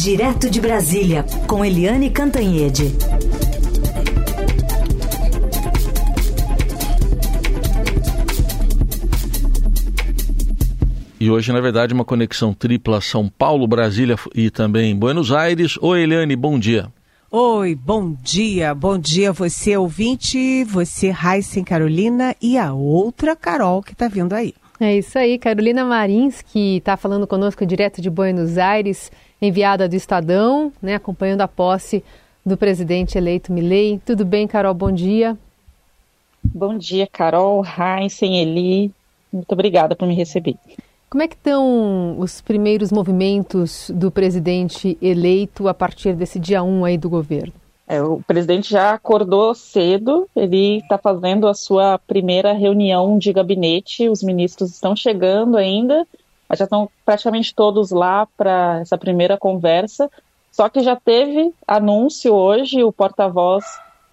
Direto de Brasília, com Eliane Cantanhede. E hoje, na verdade, uma conexão tripla São Paulo, Brasília e também Buenos Aires. Oi, Eliane, bom dia. Oi, bom dia. Bom dia você, ouvinte, você, Heisen Carolina e a outra Carol que está vindo aí. É isso aí, Carolina Marins, que está falando conosco direto de Buenos Aires, enviada do Estadão, né, acompanhando a posse do presidente eleito Milei. Tudo bem, Carol? Bom dia. Bom dia, Carol, Heisen, Eli. Muito obrigada por me receber. Como é que estão os primeiros movimentos do presidente eleito a partir desse dia 1 aí do governo? É, o presidente já acordou cedo, ele está fazendo a sua primeira reunião de gabinete, os ministros estão chegando ainda, mas já estão praticamente todos lá para essa primeira conversa, só que já teve anúncio hoje, o porta-voz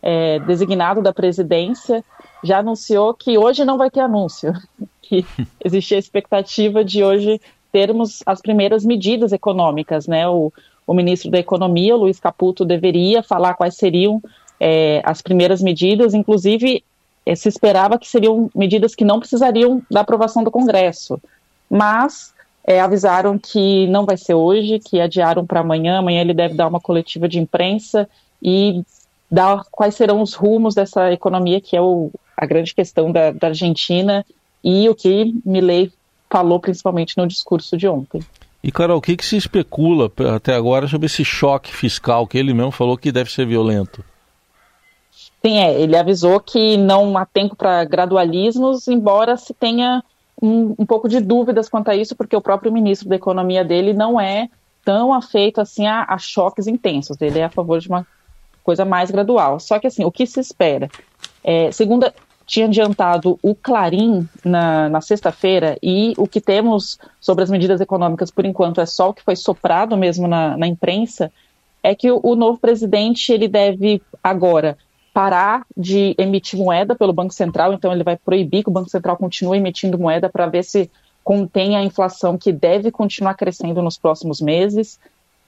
é, designado da presidência já anunciou que hoje não vai ter anúncio, que existia a expectativa de hoje termos as primeiras medidas econômicas, né? O, o ministro da Economia, Luiz Caputo, deveria falar quais seriam é, as primeiras medidas, inclusive é, se esperava que seriam medidas que não precisariam da aprovação do Congresso, mas é, avisaram que não vai ser hoje, que adiaram para amanhã. Amanhã ele deve dar uma coletiva de imprensa e dar quais serão os rumos dessa economia, que é o, a grande questão da, da Argentina e o que Milley falou principalmente no discurso de ontem. E, Carol, o que, que se especula até agora sobre esse choque fiscal que ele mesmo falou que deve ser violento? Sim, é, ele avisou que não há tempo para gradualismos, embora se tenha um, um, pouco de dúvidas quanto a isso, porque o próprio ministro da Economia dele não é tão afeito assim a, a choques intensos. Ele é a favor de uma coisa mais gradual. Só que assim, o que se espera? É, segundo tinha adiantado o Clarim na, na sexta-feira e o que temos sobre as medidas econômicas, por enquanto, é só o que foi soprado mesmo na, na imprensa, é que o, o, novo presidente ele deve agora parar de emitir moeda pelo Banco Central, então ele vai proibir que o Banco Central continue emitindo moeda para ver se contém a inflação que deve continuar crescendo nos próximos meses.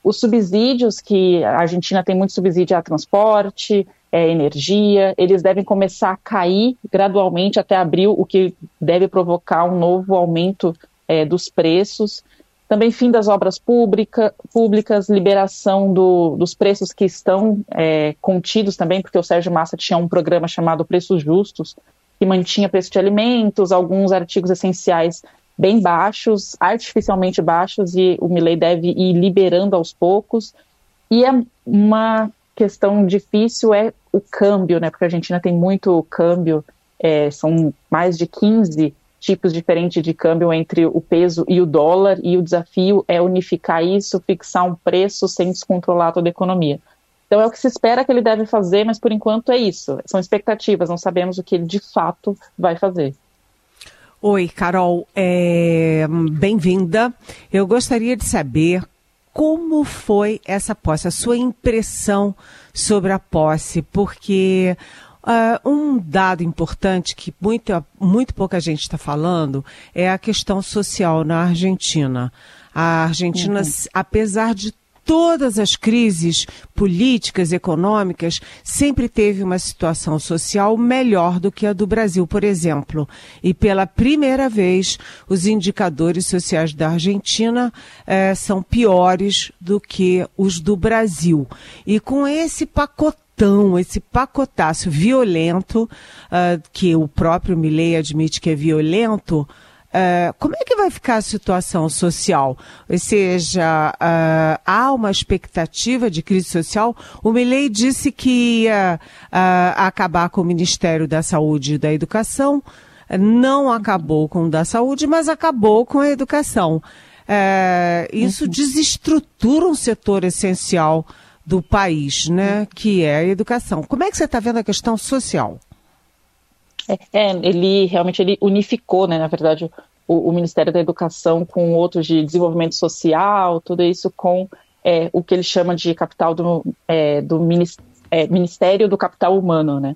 Os subsídios, que a Argentina tem muito subsídio a transporte, é, energia, eles devem começar a cair gradualmente até abril, o que deve provocar um novo aumento é, dos preços. Também fim das obras pública, públicas, liberação do, dos preços que estão é, contidos também, porque o Sérgio Massa tinha um programa chamado Preços Justos, que mantinha preço de alimentos, alguns artigos essenciais bem baixos, artificialmente baixos, e o Milley deve ir liberando aos poucos. E é uma questão difícil é o câmbio, né? Porque a Argentina tem muito câmbio, é, são mais de 15 tipos diferentes de câmbio entre o peso e o dólar, e o desafio é unificar isso, fixar um preço sem descontrolar toda a economia. Então é o que se espera que ele deve fazer, mas por enquanto é isso. São expectativas, não sabemos o que ele de fato vai fazer. Oi, Carol, é... bem-vinda. Eu gostaria de saber como foi essa posse, a sua impressão sobre a posse, porque uh, um dado importante que muito, muito pouca gente está falando é a questão social na Argentina. A Argentina, uhum. apesar de todas as crises políticas, econômicas, sempre teve uma situação social melhor do que a do Brasil, por exemplo. E pela primeira vez, os indicadores sociais da Argentina eh, são piores do que os do Brasil. E com esse pacotão, esse pacotaço violento, uh, que o próprio Milley admite que é violento, Uh, como é que vai ficar a situação social? Ou seja, uh, há uma expectativa de crise social? O Milley disse que ia acabar com o Ministério da Saúde e da Educação, não acabou com o da saúde, mas acabou com a educação. isso uhum. desestrutura um setor essencial do país, né, que é a educação. Como é que você está vendo a questão social? É, é, ele realmente ele unificou, né, na verdade, o, o, Ministério da Educação com outros de desenvolvimento social, tudo isso com é, o que ele chama de capital do, é, do é, Ministério do Capital Humano, né?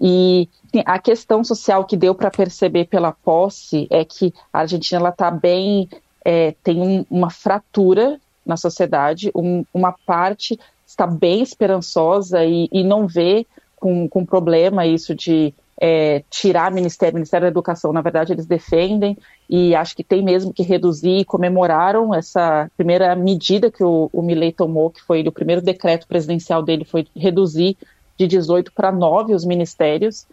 E a questão social que deu para perceber pela posse é que a Argentina ela está bem, é, tem um, uma fratura na sociedade. Um, uma parte está bem esperançosa e, e não vê com, com problema isso de é, tirar Ministério, Ministério da Educação, na verdade, eles defendem e acho que tem mesmo que reduzir e comemoraram essa primeira medida que o, o Milley tomou, que foi o primeiro decreto presidencial dele, foi reduzir de 18 para 9 os ministérios.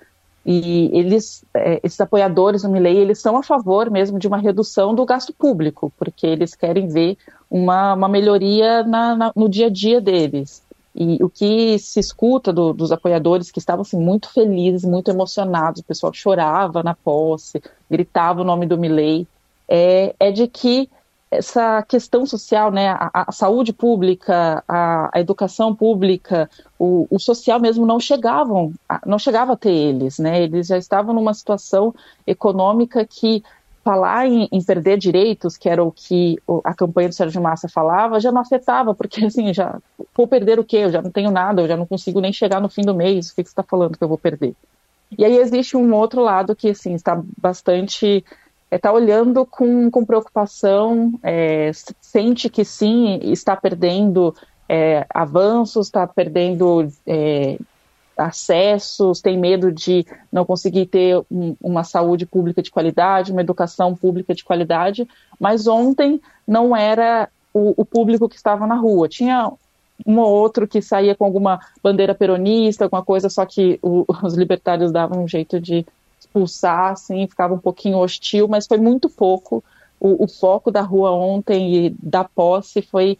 E eles, é, esses apoiadores do Milley, eles são a favor mesmo de uma redução do gasto público, porque eles querem ver uma, uma melhoria na, na, no dia a dia deles. E o que se escuta do, dos apoiadores que estavam assim, muito felizes, muito emocionados, o pessoal chorava na posse, gritava o nome do Milley, é, é de que essa questão social, né, a, a saúde pública, a, a educação pública, o, o, social mesmo não chegavam, não chegava a ter eles, né, eles já estavam numa situação econômica que falar em, em, perder direitos, que era o que a campanha do Sérgio Massa falava, já não afetava, porque assim, já vou perder o quê? Eu já não tenho nada, eu já não consigo nem chegar no fim do mês, o que, que você está falando que eu vou perder? E aí existe um outro lado que assim, está bastante está é, olhando com, com preocupação, é, sente que sim, está perdendo é, avanços, está perdendo é, acessos, tem medo de não conseguir ter um, uma saúde pública de qualidade, uma educação pública de qualidade, mas ontem não era o, o público que estava na rua. Tinha um ou outro que saía com alguma bandeira peronista, alguma coisa, só que o, os libertários davam um jeito de expulsar, assim, ficava um pouquinho hostil, mas foi muito pouco. O, o foco da rua ontem e da posse foi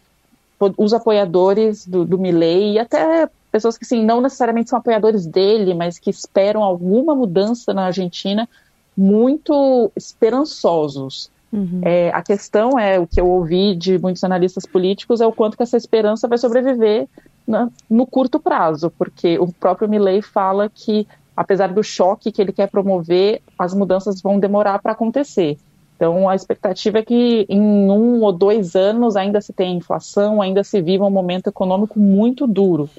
os apoiadores do, do Milley e até pessoas que sim, não necessariamente são apoiadores dele, mas que esperam alguma mudança na Argentina, muito esperançosos. Uhum. É, a questão é, o que eu ouvi de muitos analistas políticos, é o quanto que essa esperança vai sobreviver na, no curto prazo, porque o próprio Milley fala que, apesar do choque que ele quer promover, as mudanças vão demorar para acontecer. Então, a expectativa é que em um ou dois anos ainda se tenha inflação, ainda se viva um momento econômico muito duro.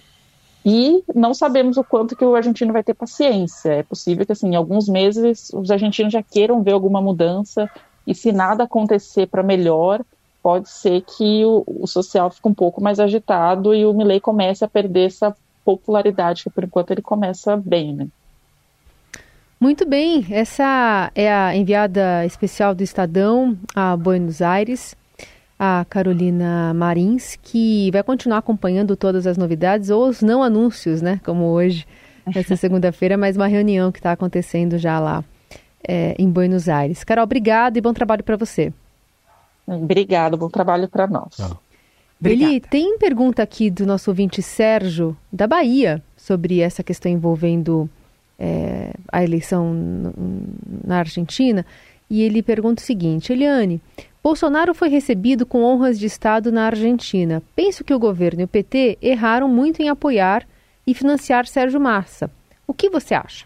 E não sabemos o quanto que o argentino vai ter paciência. É possível que, assim, em alguns meses, os argentinos já queiram ver alguma mudança, e se nada acontecer para melhor, pode ser que o, o, social fique um pouco mais agitado e o Milley comece a perder essa popularidade, que por enquanto ele começa bem, né? Muito bem, essa é a enviada especial do Estadão a Buenos Aires, a Carolina Marins, que vai continuar acompanhando todas as novidades ou os não anúncios, né? Como hoje, essa segunda-feira, mas uma reunião que está acontecendo já lá é, em Buenos Aires. Carol, obrigado e bom trabalho para você. Obrigado, bom trabalho para nós. Ele tem pergunta aqui do nosso ouvinte Sérgio, da Bahia, sobre essa questão envolvendo é, a eleição na Argentina. E ele pergunta o seguinte: Eliane, Bolsonaro foi recebido com honras de Estado na Argentina. Penso que o governo e o PT erraram muito em apoiar e financiar Sérgio Massa. O que você acha?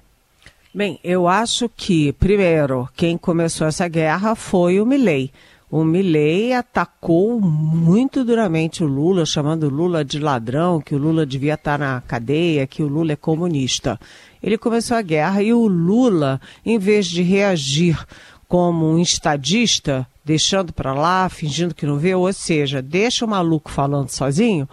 Bem, eu acho que, primeiro, quem começou essa guerra foi o Milley. O Milley atacou muito duramente o Lula, chamando o Lula de ladrão, que o Lula devia estar na cadeia, que o Lula é comunista. Ele começou a guerra e o Lula, em vez de reagir como um estadista, deixando para lá, fingindo que não vê, ou seja, deixa o maluco falando sozinho,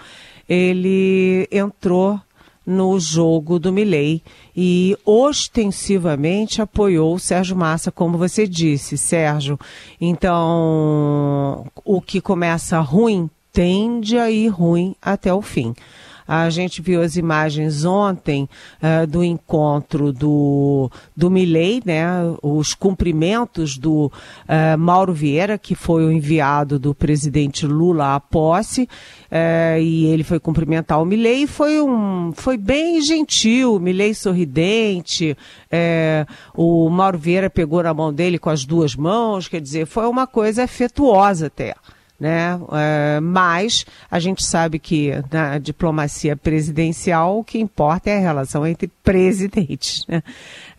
ele entrou no jogo do Milley e ostensivamente apoiou o Sérgio Massa, como você disse, Sérgio. Então, o que começa ruim tende a ir ruim até o fim. A gente viu as imagens ontem uh, do encontro do, do Milley, né? Os cumprimentos do uh, Mauro Vieira, que foi o enviado do presidente Lula à posse, uh, e ele foi cumprimentar o Milley foi, um, foi bem gentil, Milley sorridente, o Mauro Vieira pegou na mão dele com as duas mãos, quer dizer, foi uma coisa afetuosa até né? É, mas a gente sabe que na diplomacia presidencial o que importa é a relação entre presidentes. Né?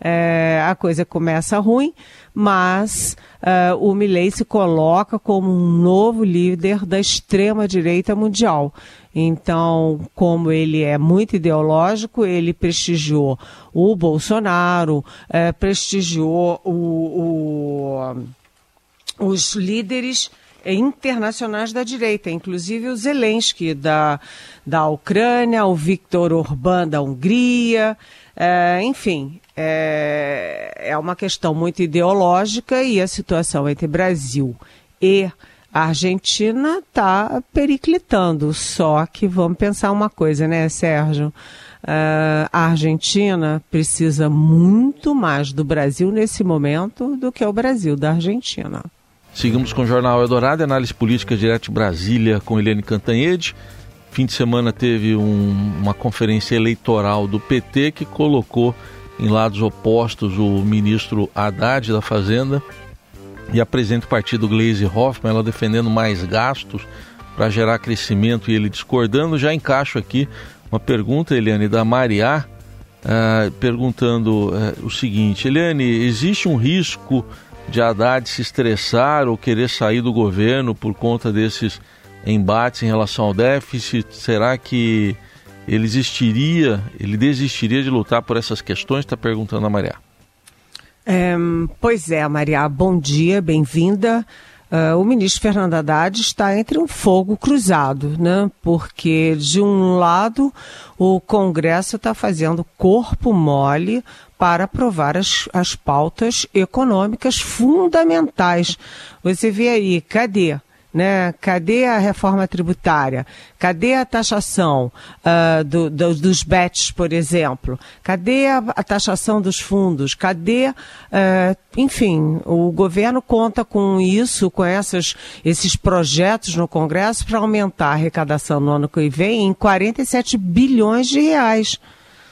É, a coisa começa ruim, mas é, o Milley se coloca como um novo líder da extrema direita mundial. Então, como ele é muito ideológico, ele prestigiou o Bolsonaro, é, prestigiou o, o, os líderes internacionais da direita, inclusive o Zelensky da, da Ucrânia, o Viktor Orbán da Hungria, é, enfim, é, é uma questão muito ideológica e a situação entre Brasil e a Argentina está periclitando. Só que vamos pensar uma coisa, né, Sérgio? Uh, a Argentina precisa muito mais do Brasil nesse momento do que o Brasil da Argentina. Seguimos com o Jornal Eldorado, análise política direto de Brasília com Helene Cantanhede. Fim de semana teve um, uma conferência eleitoral do PT que colocou em lados opostos o ministro Haddad da Fazenda e a presidente do partido Gleisi Hoffmann, ela defendendo mais gastos para gerar crescimento e ele discordando. Já encaixo aqui uma pergunta, Eliane, da Mariá, uh, perguntando uh, o seguinte: Eliane, existe um risco de Haddad se estressar ou querer sair do governo por conta desses embates em relação ao déficit? Será que ele existiria, ele desistiria de lutar por essas questões? Está perguntando a Maria. É, pois é, Maria, bom dia, bem-vinda. Uh, o ministro Fernando Haddad está entre um fogo cruzado, né? porque, de um lado, o Congresso está fazendo corpo mole para aprovar as, as pautas econômicas fundamentais. Você vê aí, cadê? Né? Cadê a reforma tributária? Cadê a taxação uh, do, do, dos bets, por exemplo? Cadê a, a taxação dos fundos? Cadê, uh, enfim, o governo conta com isso, com essas, esses projetos no Congresso para aumentar a arrecadação no ano que vem em 47 bilhões de reais.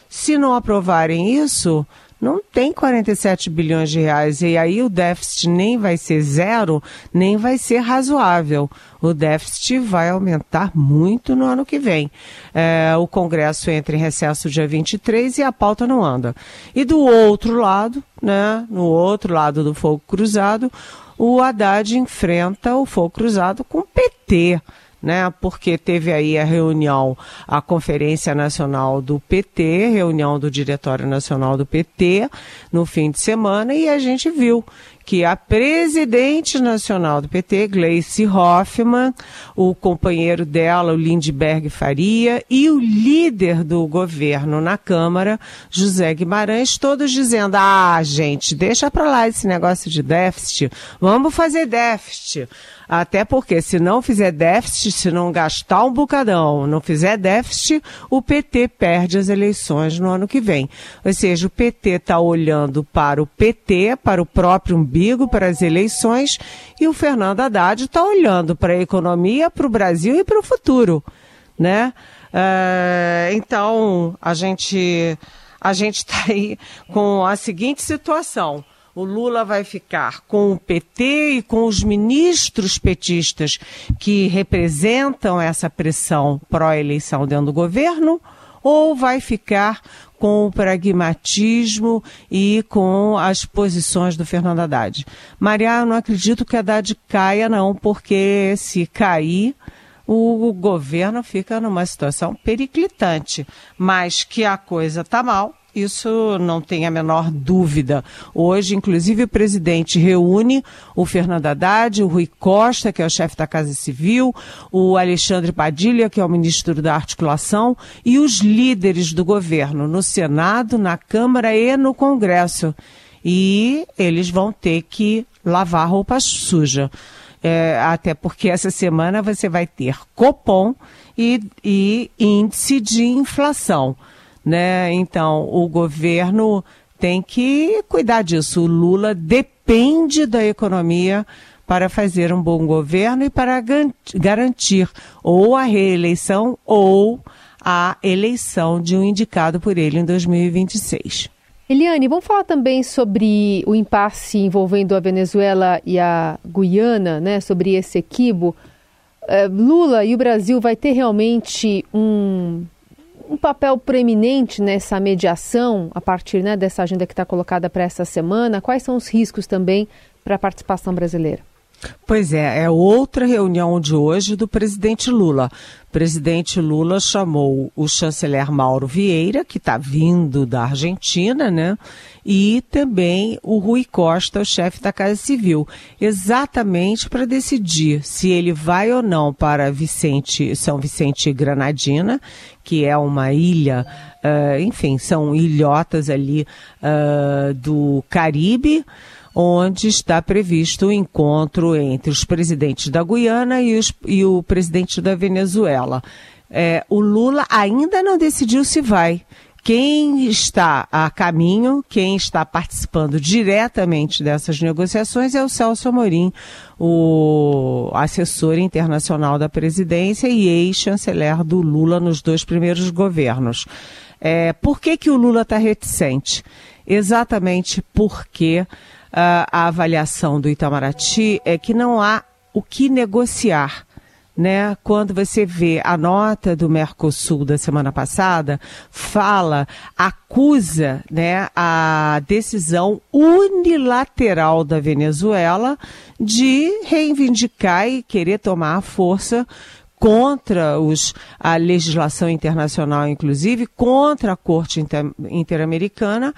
Se não aprovarem isso, não tem 47 bilhões de reais. E aí o déficit nem vai ser zero, nem vai ser razoável. O déficit vai aumentar muito no ano que vem. É, o Congresso entra em recesso dia 23 e a pauta não anda. E do outro lado, né, no outro lado do fogo cruzado, o Haddad enfrenta o fogo cruzado com o PT né? Porque teve aí a reunião, a Conferência Nacional do PT, reunião do Diretório Nacional do PT no fim de semana e a gente viu que a presidente nacional do PT, Gleice Hoffmann, o companheiro dela, o Lindbergh Faria, e o líder do governo na Câmara, José Guimarães, todos dizendo: ah, gente, deixa para lá esse negócio de déficit, vamos fazer déficit. Até porque se não fizer déficit, se não gastar um bocadão, não fizer déficit, o PT perde as eleições no ano que vem. Ou seja, o PT está olhando para o PT, para o próprio umbigo, para as eleições, e o Fernando Haddad está olhando para a economia, para o Brasil e para o futuro, né? Uh, então, a gente a gente está aí com a seguinte situação o Lula vai ficar com o PT e com os ministros petistas que representam essa pressão pró-eleição dentro do governo, ou vai ficar com o pragmatismo e com as posições do Fernando Haddad. Maria, eu não acredito que Haddad caia, não, porque se cair, o governo fica numa situação periclitante. Mas que a coisa está mal, isso não tem a menor dúvida. Hoje, inclusive, o presidente reúne o Fernando Haddad, o Rui Costa, que é o chefe da Casa Civil, o Alexandre Padilha, que é o ministro da Articulação, e os líderes do governo no Senado, na Câmara e no Congresso. E eles vão ter que lavar roupa suja. É, até porque essa semana você vai ter Copom e, e índice de inflação né? Então, o governo tem que cuidar disso. O Lula depende da economia para fazer um bom governo e para garantir ou a reeleição ou a eleição de um indicado por ele em 2026. Eliane, vamos falar também sobre o impasse envolvendo a Venezuela e a Guiana, né? Sobre esse equibo. Uh, Lula e o Brasil vai ter realmente um um papel preeminente nessa mediação a partir né, dessa agenda que está colocada para essa semana? Quais são os riscos também para a participação brasileira? Pois é, é outra reunião de hoje do presidente Lula. O presidente Lula chamou o chanceler Mauro Vieira, que está vindo da Argentina, né? E também o Rui Costa, o chefe da Casa Civil, exatamente para decidir se ele vai ou não para Vicente, São Vicente e Granadina, que é uma ilha, uh, enfim, são ilhotas ali uh, do Caribe onde está previsto o encontro entre os presidentes da Guiana e, os, e o presidente da Venezuela. É, o Lula ainda não decidiu se vai. Quem está a caminho, quem está participando diretamente dessas negociações é o Celso Amorim, o assessor internacional da presidência e ex-chanceler do Lula nos dois primeiros governos. É, por que, que o Lula está reticente? Exatamente porque a avaliação do Itamaraty é que não há o que negociar. Né? Quando você vê a nota do Mercosul da semana passada, fala, acusa né, a decisão unilateral da Venezuela de reivindicar e querer tomar a força contra os, a legislação internacional, inclusive, contra a Corte Interamericana,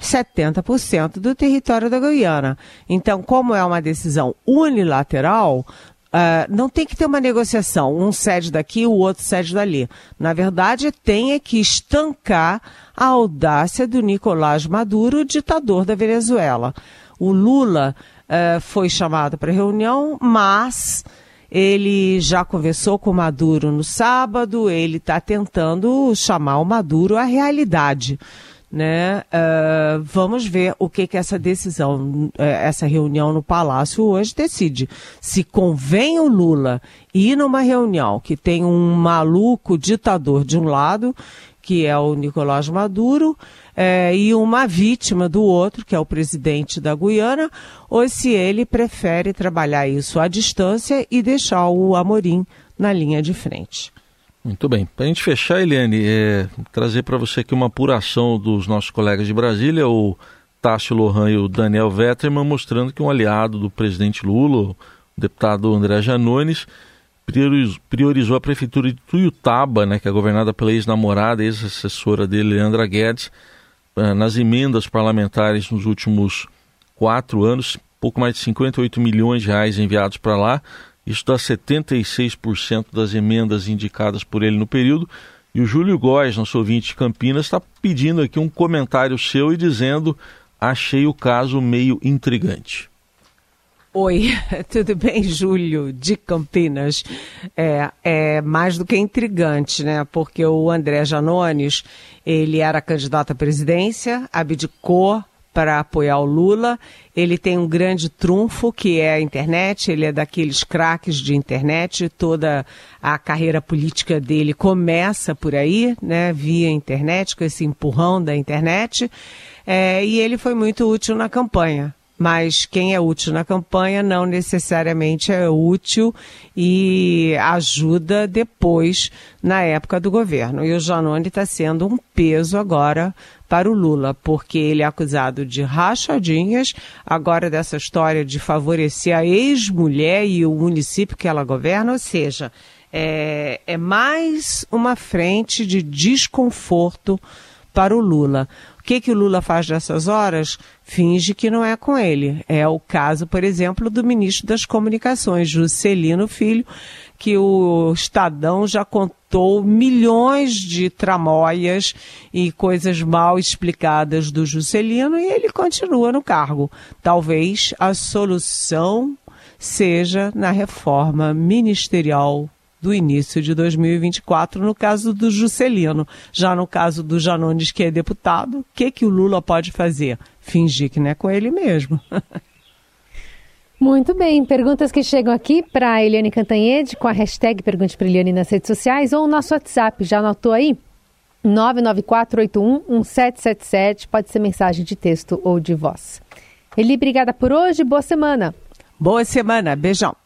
70% do território da Guiana. Então, como é uma decisão unilateral, Uh, não tem que ter uma negociação, um cede daqui, o outro cede dali. Na verdade, tem é que estancar a audácia do Nicolás Maduro, ditador da Venezuela. O Lula uh, foi chamado para reunião, mas ele já conversou com o Maduro no sábado, ele está tentando chamar o Maduro à realidade né? Uh, vamos ver o que que essa decisão, uh, essa reunião no Palácio hoje decide. Se convém o Lula ir numa reunião que tem um maluco ditador de um lado, que é o Nicolás Maduro, uh, e uma vítima do outro, que é o presidente da Guiana, ou se ele prefere trabalhar isso à distância e deixar o Amorim na linha de frente. Muito bem. Para a gente fechar, Eliane, é, trazer para você aqui uma apuração dos nossos colegas de Brasília, o Tássio Lohan e o Daniel Vetterman, mostrando que um aliado do presidente Lula, o deputado André Janones, priorizou a prefeitura de Tuiutaba, né, que é governada pela ex-namorada, ex-assessora dele, Leandra Guedes, é, nas emendas parlamentares nos últimos quatro anos, pouco mais de 58 milhões de reais enviados para lá, isso dá 76% das emendas indicadas por ele no período. E o Júlio Góes, nosso ouvinte de Campinas, está pedindo aqui um comentário seu e dizendo: achei o caso meio intrigante. Oi, tudo bem, Júlio, de Campinas? É, é mais do que intrigante, né? Porque o André Janones, ele era candidato à presidência, abdicou para apoiar o Lula. Ele tem um grande trunfo que é a internet, ele é daqueles craques de internet, toda a carreira política dele começa por aí, né, via internet, com esse empurrão da internet. É, e ele foi muito útil na campanha mas quem é útil na campanha não necessariamente é útil e ajuda depois na época do governo. E o Janone está sendo um peso agora para o Lula, porque ele é acusado de rachadinhas, agora dessa história de favorecer a ex-mulher e o município que ela governa, ou seja, é, é mais uma frente de desconforto para o Lula que, que o Lula faz nessas horas? Finge que não é com ele. É o caso, por exemplo, do ministro das Comunicações, Juscelino Filho, que o Estadão já contou milhões de tramóias e coisas mal explicadas do Juscelino e ele continua no cargo. Talvez a solução seja na reforma ministerial do início de 2024, no caso do Juscelino. Já no caso do Janones, que é deputado, o que, que o Lula pode fazer? Fingir que não é com ele mesmo. Muito bem, perguntas que chegam aqui para a Eliane Cantanhede com a hashtag Pergunte para Eliane nas redes sociais ou o nosso WhatsApp. Já anotou aí? 994811777, pode ser mensagem de texto ou de voz. Eli, obrigada por hoje, boa semana. Boa semana, beijão.